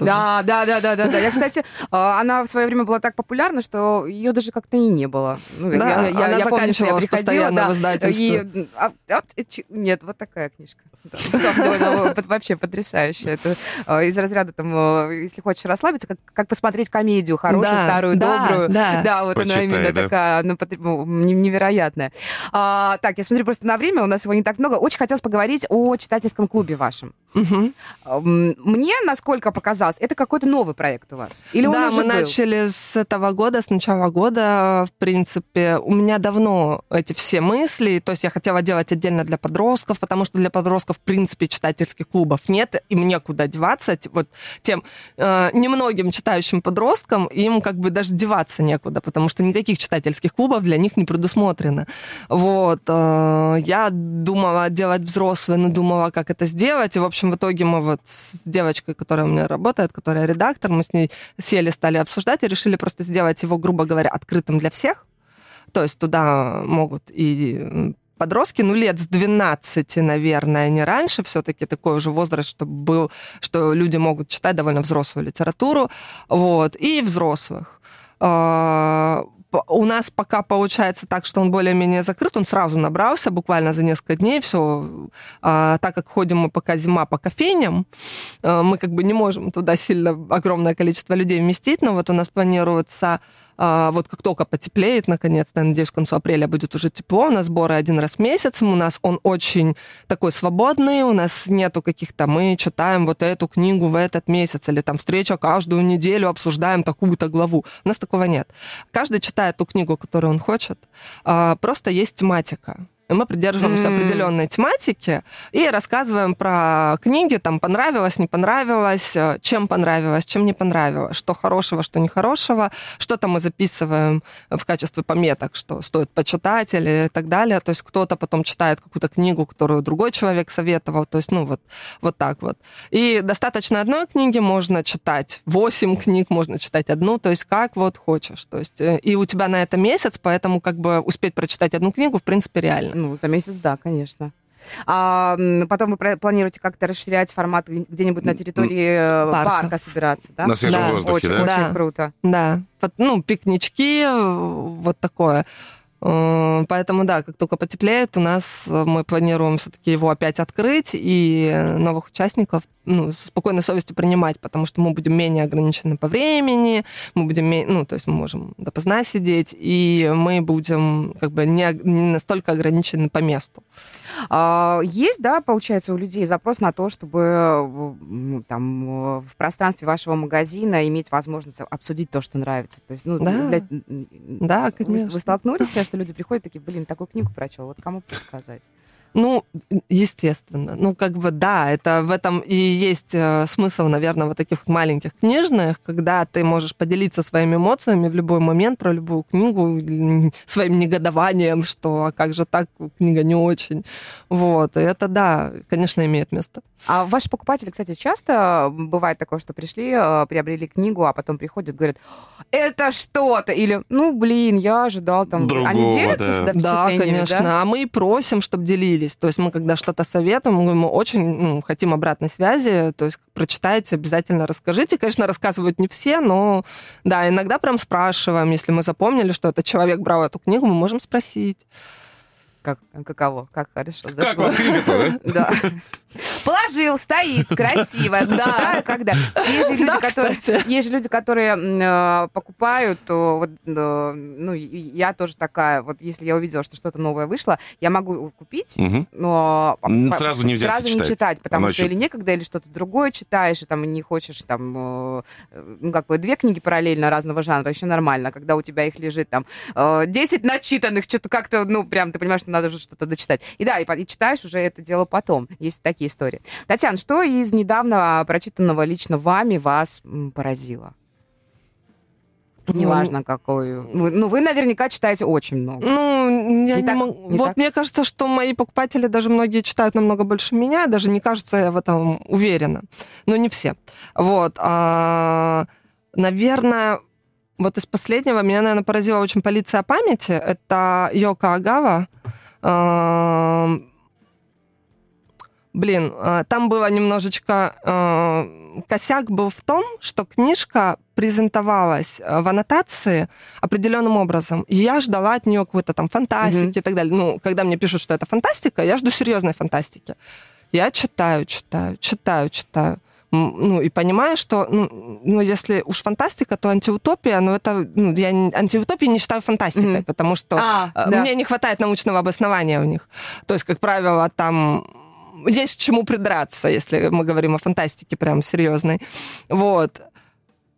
Ну, тоже. Да, да, да, да, да, да. Я, кстати, а, она в свое время была так популярна, что ее даже как-то и не было. Ну, Да, я, я, она я помню, что я заканчивалась приходила, постоянно да, в издательстве. и, а, а, нет, вот такая книжка. Да, она вообще потрясающая. Это а, из разряда там, а, если хочешь расслабиться, как, как посмотреть комедию хорошую, Да, старую, да, добрую. да. вот Почитай, она именно да. такая, она потр- ну, не- невероятная. А, так, я смотрю просто на время, у нас его не так много. Очень хотелось поговорить о читательском клубе вашем. М, Мне, насколько показалось, это какой-то новый проект у вас? Или он да, уже мы был? начали с этого года, с начала года, в принципе. У меня давно эти все мысли, то есть я хотела делать отдельно для подростков, потому что для подростков, в принципе, читательских клубов нет, им некуда деваться. Вот тем э, немногим читающим подросткам им как бы даже деваться некуда, потому что никаких читательских клубов для них не предусмотрено. Вот. э, я думала делать взрослые, но думала, как это сделать. И, в общем, в итоге мы вот с девочкой, которая у меня работает, которая редактор, мы с ней сели, стали обсуждать и решили просто сделать его, грубо говоря, открытым для всех. То есть туда могут и подростки, ну, лет с 12, наверное, не раньше, все-таки такой уже возраст, чтобы был, что люди могут читать довольно взрослую литературу, вот, и взрослых. А, У нас пока получается так, что он более-менее закрыт, он сразу набрался, буквально за несколько дней, все. так как ходим мы пока зима по кофейням, а, мы как бы не можем туда сильно огромное количество людей вместить, но вот у нас планируется а, вот как только потеплеет, наконец-то, я надеюсь, к концу апреля будет уже тепло, у нас сборы один раз в месяц, у нас он очень такой свободный, у нас нету каких-то, мы читаем вот эту книгу в этот месяц, или там встреча каждую неделю, обсуждаем такую-то главу. У нас такого нет. Каждый читает ту книгу, которую он хочет, а, просто есть тематика. Мы придерживаемся М. определенной тематики и рассказываем про книги, там понравилось, не понравилось, э, чем понравилось, чем не понравилось, что хорошего, что нехорошего, что-то мы записываем в качестве пометок, что стоит почитать или так далее. То есть кто-то потом читает какую-то книгу, которую другой человек советовал. То есть, ну, вот, вот так вот. И достаточно одной книги можно читать, восемь книг можно читать одну, то есть как вот хочешь. То есть, э, и у тебя на это месяц, поэтому как бы успеть прочитать одну книгу, в принципе, реально. Ну, за месяц, да, конечно. А потом вы планируете как-то расширять формат где-нибудь на территории э, Парка. парка, собираться, да? На свежем Да, воздухе, очень, да? очень Да. круто. Да, ну, пикнички, э, вот такое. Э, Поэтому, да, как только потеплеет, у нас мы планируем все-таки его опять открыть и новых участников ну, с спокойной совестью принимать, потому что мы будем менее ограничены по времени, мы будем, ну, то есть мы можем допоздна сидеть, и мы будем как бы не, не настолько ограничены по месту. А, Есть, да, получается, у людей запрос на то, чтобы э, там э, в пространстве вашего магазина иметь возможность обсудить то, что нравится. То есть, ну, Да. для- Да, вы, конечно. вы столкнулись с тем, что люди приходят такие, блин, такую книгу прочел, вот кому подсказать? Ну, естественно. Ну, как бы, да, это в этом и есть э, смысл, наверное, вот таких маленьких книжных, когда ты можешь поделиться своими эмоциями в любой момент про любую книгу, своим негодованием, что а как же так, книга не очень. Вот, и это, да, конечно, имеет место. А ваши покупатели, кстати, часто бывает такое, что пришли, э, приобрели книгу, а потом приходят, говорят, это что-то, или, ну, блин, я ожидал там... Они Другого, делятся да. с Да, конечно. да? А мы и просим, чтобы делились. То есть мы, когда что-то советуем, мы мы очень ну, хотим обратной связи. То есть прочитайте, обязательно расскажите. Конечно, рассказывают не все, но да, иногда прям спрашиваем. Если мы запомнили, что этот человек брал эту книгу, мы можем спросить. Как, каково? Как хорошо Как зашло. книга-то, да? Да. Положил, стоит, красиво. Почитаю, когда. Есть же люди, Да, которые, есть же люди, которые э, покупают, то вот, э, ну, я тоже такая, вот если я увидела, что что-то новое вышло, я могу купить, но сразу не взяться сразу не читать. потому что или некогда, или что-то другое читаешь, и там не хочешь там, э, ну, как бы две книги параллельно разного жанра, еще нормально. Когда у тебя их лежит там э, 10 начитанных, что-то как-то, ну, прям ты понимаешь, что надо же что-то дочитать. И да, и, и читаешь уже это дело потом. Есть такие истории. Татьяна, что из недавно прочитанного лично вами вас поразило? Неважно, какой. Ну, ну, вы наверняка читаете очень много. Ну, я Не не, так? могу. Не вот так? мне кажется, что мои покупатели даже многие читают намного больше меня, даже не кажется, я в этом уверена. Но не все. Вот. а, наверное, вот из последнего меня, наверное, поразила очень полиция памяти. Это Йока Агава. Блин, а, там было немножечко а, косяк был в том, что книжка презентовалась э, в аннотации определенным образом. И я ждала от нее какой-то там фантастики mm-hmm. и так далее. Ну, когда мне пишут, что это фантастика, я жду серьезной фантастики. Я читаю, читаю, читаю, читаю ну, и понимаю, что, ну, ну, если уж фантастика, то антиутопия, но это, ну, я антиутопии не считаю фантастикой, mm-hmm. потому что а, э, мне да. не хватает научного обоснования у них. То есть, как правило, там есть к чему придраться, если мы говорим о фантастике прям серьезной. Вот.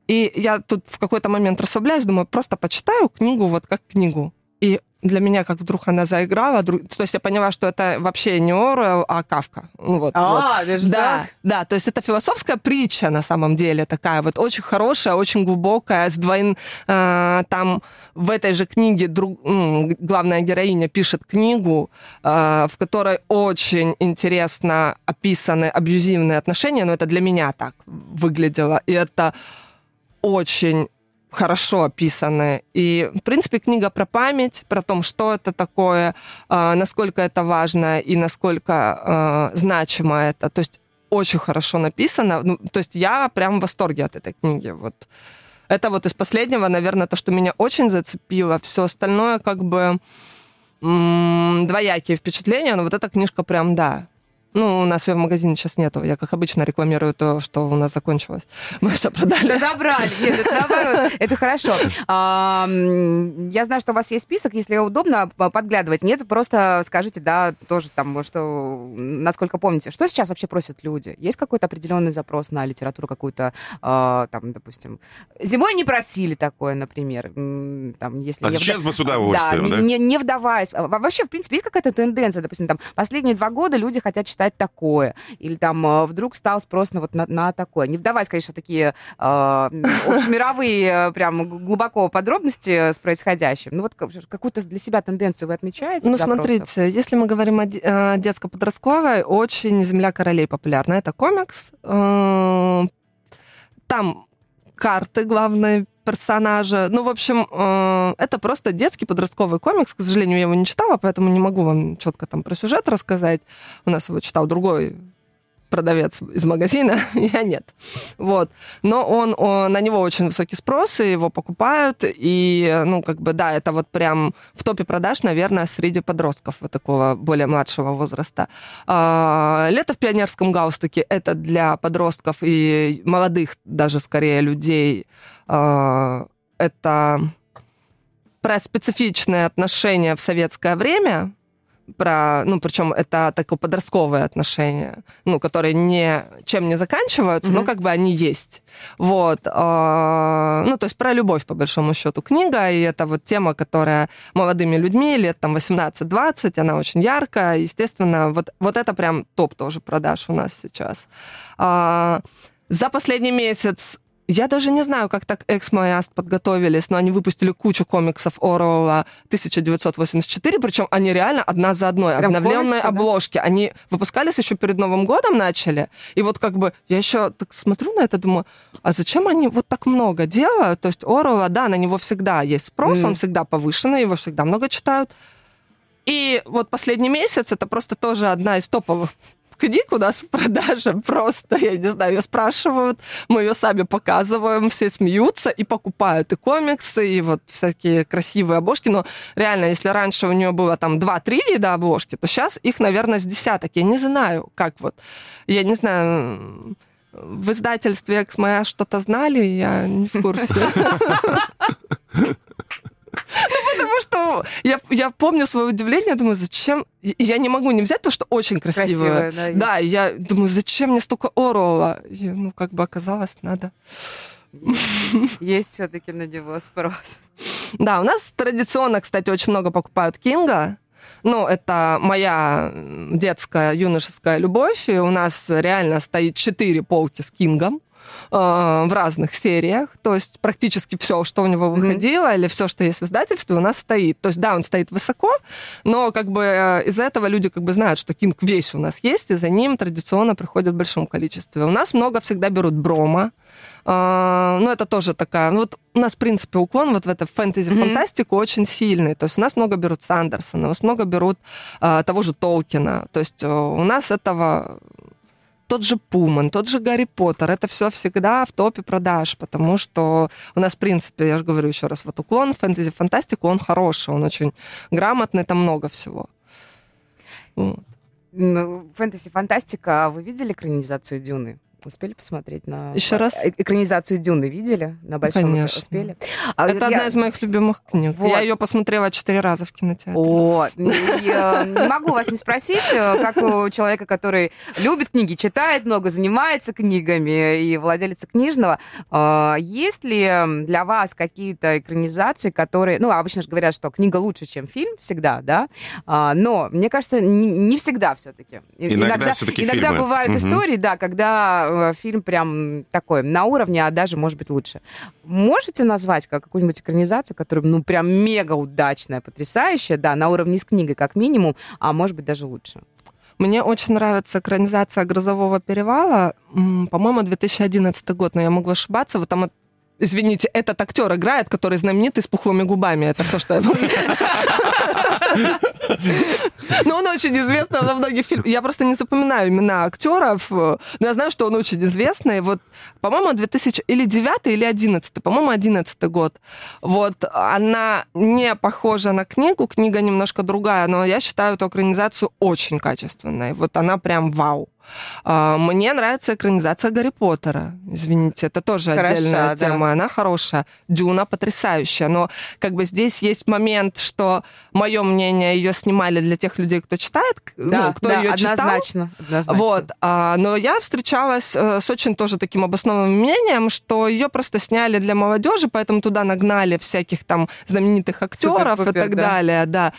И я тут в какой-то момент расслабляюсь, думаю, просто почитаю книгу вот как книгу. И для меня как вдруг она заиграла. То есть я поняла, что это вообще не Оруэлл, а Кавка. Ну вот, а, вот. Да, так? да, то есть это философская притча на самом деле такая вот очень хорошая, очень глубокая, с двоин... Э, там в этой же книге друг, главная героиня пишет книгу, э, в которой очень интересно описаны абьюзивные отношения, но это для меня так выглядело. И это очень хорошо описаны. И, в принципе, книга про память, про то, что это такое, э, насколько это важно и насколько э, значимо это. То есть очень хорошо написано. Ну, то есть я прям в восторге от этой книги. Вот. Это вот из последнего, наверное, то, что меня очень зацепило. Все остальное как бы м- двоякие впечатления, но вот эта книжка прям, да, ну, у нас ее в магазине сейчас нету. Я, как обычно, рекламирую то, что у нас закончилось. Мы все продали. Разобрали. Нет, это наоборот. Это хорошо. Я знаю, что у вас есть список. Если удобно подглядывать. Нет, просто скажите, да, тоже там, что, насколько помните. Что сейчас вообще просят люди? Есть какой-то определенный запрос на литературу какую-то, а, там, допустим, зимой не просили такое, например. Там, если а сейчас бы с удовольствием, да? да? Не, не вдаваясь. Вообще, в принципе, есть какая-то тенденция, допустим, там, последние два года люди хотят читать читать такое, или там э, вдруг стал спрос на, вот на, на такое. Не вдаваясь, конечно, такие э, общемировые, э, прям глубоко подробности с происходящим. Ну вот какую-то для себя тенденцию вы отмечаете? Ну смотрите, если мы говорим о детско-подростковой, очень «Земля королей» популярна. Это комикс. Э, там карты главные персонажа. Ну, в общем, э, это просто детский подростковый комикс. К сожалению, я его не читала, поэтому не могу вам четко там про сюжет рассказать. У нас его читал другой продавец из магазина, я нет. Вот. Но он, он, на него очень высокий спрос, и его покупают, и, ну, как бы, да, это вот прям в топе продаж, наверное, среди подростков вот такого более младшего возраста. А, Лето в пионерском галстуке — это для подростков и молодых даже, скорее, людей. А, это про специфичные отношения в советское время, про, ну, причем это такое подростковые отношения, ну, которые не, чем не заканчиваются, mm-hmm. но как бы они есть. Вот. Э, ну, то есть про любовь, по большому счету, книга, и это вот тема, которая молодыми людьми, лет там 18-20, она очень яркая, естественно, вот, вот это прям топ тоже продаж у нас сейчас. Э, за последний месяц я даже не знаю, как так Эксмо и Аст подготовились, но они выпустили кучу комиксов Оруэлла 1984, причем они реально одна за одной, Прям обновленные комиксы, обложки. Да? Они выпускались еще перед Новым годом начали, и вот как бы я еще так смотрю на это, думаю, а зачем они вот так много делают? То есть Оруэлла, да, на него всегда есть спрос, mm. он всегда повышенный, его всегда много читают. И вот последний месяц это просто тоже одна из топовых книг у нас в продаже просто, я не знаю, ее спрашивают, мы ее сами показываем, все смеются и покупают и комиксы, и вот всякие красивые обложки, но реально, если раньше у нее было там 2-3 вида обложки, то сейчас их, наверное, с десяток. Я не знаю, как вот, я не знаю, в издательстве «Экс» моя что-то знали, я не в курсе. Ну, потому что я, я помню свое удивление, думаю, зачем... Я не могу не взять, потому что очень красивая. Красивая, да. Да, я думаю, зачем мне столько Оруэлла? И, ну, как бы оказалось, надо. Есть все-таки на него спрос. Да, у нас традиционно, кстати, очень много покупают Кинга. Ну, это моя детская, юношеская любовь. И у нас реально стоит четыре полки с Кингом. Э, в разных сериях. То есть практически все, что у него выходило, mm-hmm. или все, что есть в издательстве, у нас стоит. То есть, да, он стоит высоко, но как бы э, из-за этого люди как бы знают, что Кинг весь у нас есть, и за ним традиционно приходят в большом количестве. У нас много всегда берут Брома. Uh, ну, это тоже такая... Ну, вот у нас, в принципе, уклон вот в эту фэнтези-фантастику mm-hmm. очень сильный. То есть у нас много берут Сандерсона, у нас много берут uh, того же Толкина. То есть uh, у нас этого тот же Пулман, тот же Гарри Поттер, это все всегда в топе продаж, потому что у нас, в принципе, я же говорю еще раз, вот уклон фэнтези-фантастику, он хороший, он очень грамотный, там много всего. Фэнтези-фантастика, а вы видели экранизацию Дюны? Успели посмотреть на... Еще раз? Э, экранизацию Дюны видели? На большом Конечно. успели? А это я... одна из моих любимых книг. Вот. Я ее посмотрела четыре раза в кинотеатре. О, я не могу вас не спросить, э, как у человека, который любит книги, читает много, занимается книгами и владелец книжного, э, есть ли для вас какие-то экранизации, которые... Ну, обычно же говорят, что книга лучше, чем фильм всегда, да? А, но, мне кажется, не всегда все-таки. Иногда, иногда все-таки Иногда фильмы. бывают угу. истории, да, когда Э, фильм прям такой на уровне, а даже, может быть, лучше. Можете назвать как какую-нибудь экранизацию, которая, ну, прям мега удачная, потрясающая, да, на уровне с книгой как минимум, а может быть, даже лучше? Мне очень нравится экранизация «Грозового перевала». По-моему, 2011 год, но я могу ошибаться. Вот там Извините, этот актер играет, который знаменитый с пухлыми губами. Это все, что я Ну, он очень известный во многих фильмах. Я просто не запоминаю имена актеров, но я знаю, что он очень известный. Вот, по-моему, 2000 или 9 или 11, по-моему, 11 год. Вот, она не похожа на книгу, книга немножко другая, но я считаю эту экранизацию очень качественной. Вот она прям вау. А, мне нравится экранизация Гарри Поттера. Извините, это тоже Хороша, отдельная тема. Да. Она хорошая. Дюна потрясающая. Но как бы здесь есть момент, что мое мнение, ее снимали для тех людей, кто читает, да, ну, кто да, ее однозначно, читал. Однозначно. Вот. А, но я встречалась э, с очень тоже таким обоснованным мнением, что ее просто сняли для молодежи, поэтому туда нагнали всяких там знаменитых актеров и так да. далее. Да.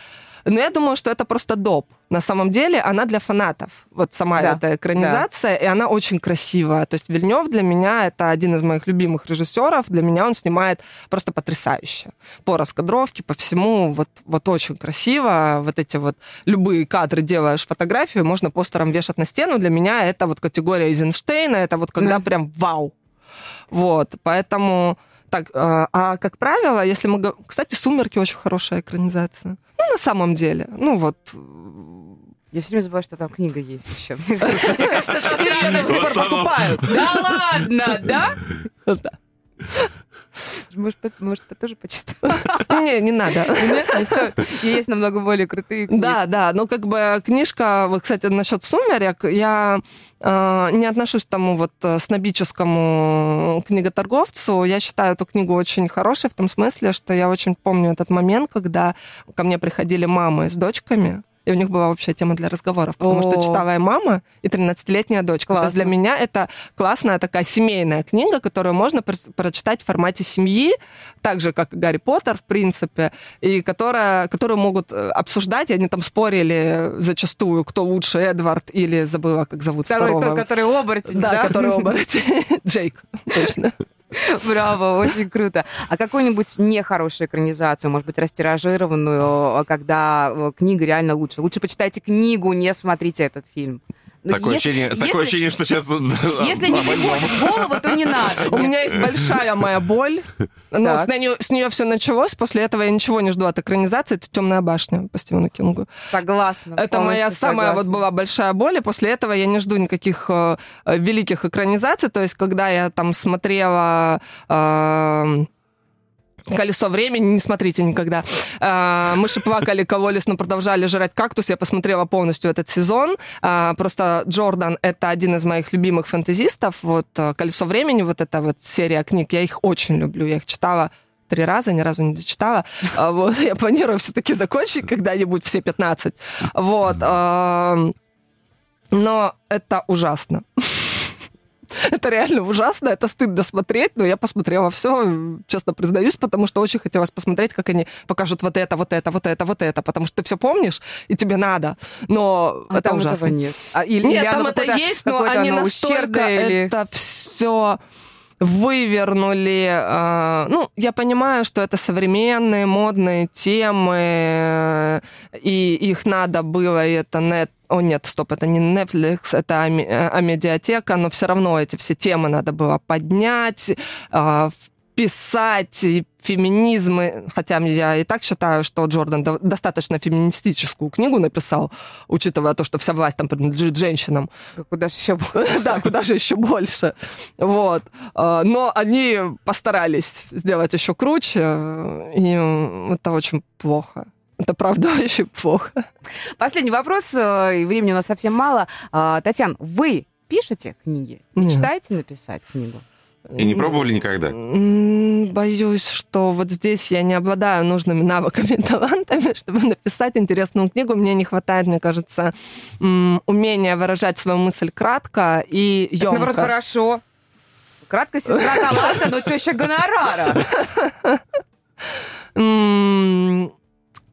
Но я думаю, что это просто доп. На самом деле она для фанатов. Вот сама да, эта экранизация, да. и она очень красивая. То есть Вильнев для меня это один из моих любимых режиссеров. Для меня он снимает просто потрясающе. По раскадровке, по всему, вот, вот очень красиво. Вот эти вот любые кадры делаешь фотографию, можно постером вешать на стену. Для меня это вот категория Эйзенштейна, это вот когда да. прям вау. Вот, поэтому так, а, а как правило, если мы... Кстати, «Сумерки» очень хорошая экранизация. Ну, на самом деле. Ну, вот... Я все время забываю, что там книга есть еще. Мне кажется, сразу покупают. Да ладно, да? Да. Может, может, тоже почитать? Не, не надо. Есть намного более крутые книжки. Да, да. Ну, как бы книжка, вот, кстати, насчет «Сумерек», я э, не отношусь к тому вот э, снобическому книготорговцу. Я считаю эту книгу очень хорошей в том смысле, что я очень помню этот момент, когда ко мне приходили мамы с дочками, и у них была общая тема для разговоров, потому О. что читала и мама, и 13-летняя дочка. Классно. То есть для меня это классная такая семейная книга, которую можно прочитать в формате семьи, так же, как Гарри Поттер, в принципе, и которая, которую могут э, обсуждать, и они там спорили зачастую, кто лучше, Эдвард или забыла, как зовут Второй, второго. Который оборотень, да? Да, который оборотень. Джейк, точно. Браво, очень круто. А какую-нибудь нехорошую экранизацию, может быть, растиражированную, когда э, книга реально лучше? Лучше почитайте книгу, не смотрите этот фильм. Ну, такое, если, ощущение, если, такое ощущение, что сейчас... Если не приходит в голову, то не надо. У меня есть большая моя боль. Ну, с нее, с нее все началось. После этого я ничего не жду от экранизации. Это «Темная башня» по Стивену Кингу. Согласна. Это моя самая вот была большая боль. И после этого я не жду никаких э, великих экранизаций. То есть, когда я там смотрела... Э, Колесо времени, не смотрите никогда. А, мыши плакали, кололись, но продолжали жрать кактус. Я посмотрела полностью этот сезон. А, просто Джордан — это один из моих любимых фэнтезистов. Вот э, «Колесо времени», вот эта вот серия книг, я их очень люблю. Я их читала три раза, ни разу не дочитала. А, вот, я планирую все-таки закончить когда-нибудь все 15. Вот. Но это ужасно. Это реально ужасно, это стыдно смотреть, но я посмотрела все, честно признаюсь, потому что очень хотелось посмотреть, как они покажут вот это, вот это, вот это, вот это, потому что ты все помнишь, и тебе надо, но а это там ужасно. нет. А, или, нет, или там это есть, но они настолько или... это все вывернули. Э, ну, я понимаю, что это современные модные темы, и их надо было, и это нет о, нет, стоп, это не Netflix, это а, медиатека, но все равно эти все темы надо было поднять, э, писать феминизм, хотя я и так считаю, что Джордан достаточно феминистическую книгу написал, учитывая то, что вся власть там принадлежит женщинам. Да куда же еще больше. Да, куда же еще больше. Вот. А, но они постарались сделать еще круче, и это очень плохо. Это правда очень плохо. Последний вопрос, э, и времени у нас совсем мало. А, Татьяна, вы пишете книги? Мечтаете написать книгу? И не пробовали никогда? Боюсь, что вот здесь я не обладаю нужными навыками и талантами, чтобы написать интересную книгу. Мне не хватает, мне кажется, умения выражать свою мысль кратко и емко. Так, наоборот, хорошо. Кратко сестра таланта, но теща гонорара.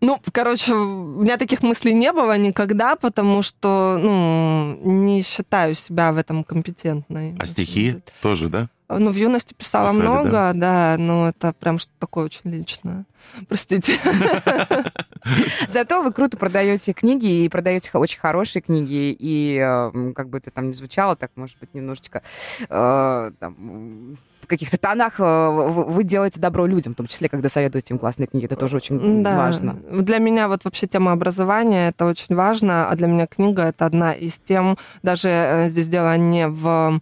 Ну, короче, у меня таких мыслей не было никогда, потому что, ну, не считаю себя в этом компетентной. А стихи тоже, да? Ну, в юности писала Писали, много, да? да, но это прям что-то такое очень личное. Простите. Зато вы круто продаете книги и продаете очень хорошие книги. И как бы это там не звучало, так, может быть, немножечко э, там, в каких-то тонах э, вы делаете добро людям, в том числе, когда советуете им классные книги. Это тоже очень да. важно. Для меня вот вообще тема образования это очень важно, а для меня книга это одна из тем, даже э, здесь дело не в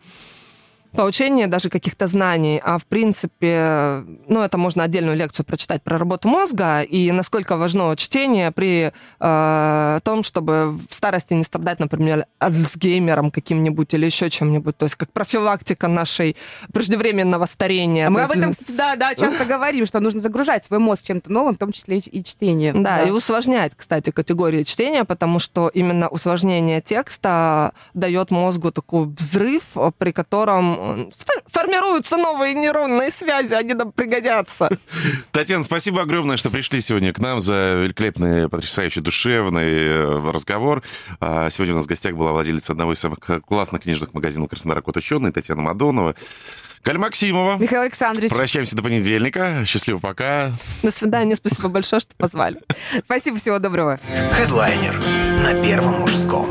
получение даже каких-то знаний, а в принципе, ну, это можно отдельную лекцию прочитать про работу мозга и насколько важно чтение при э, том, чтобы в старости не страдать, например, Альцгеймером каким-нибудь или еще чем-нибудь, то есть как профилактика нашей преждевременного старения. А мы об этом, кстати, да, да, часто говорим, что нужно загружать свой мозг чем-то новым, в том числе и чтением. Да, да, и усложнять, кстати, категории чтения, потому что именно усложнение текста дает мозгу такой взрыв, при котором формируются новые нейронные связи, они нам пригодятся. Татьяна, спасибо огромное, что пришли сегодня к нам за великолепный, потрясающий, душевный э, разговор. А, сегодня у нас в гостях была владелица одного из самых классных книжных магазинов Краснодара Кот Ученый, Татьяна Мадонова. Галя Максимова. Михаил Александрович. Прощаемся до понедельника. Счастливо, пока. До свидания. Спасибо большое, что позвали. Спасибо, всего доброго. Хедлайнер на Первом мужском.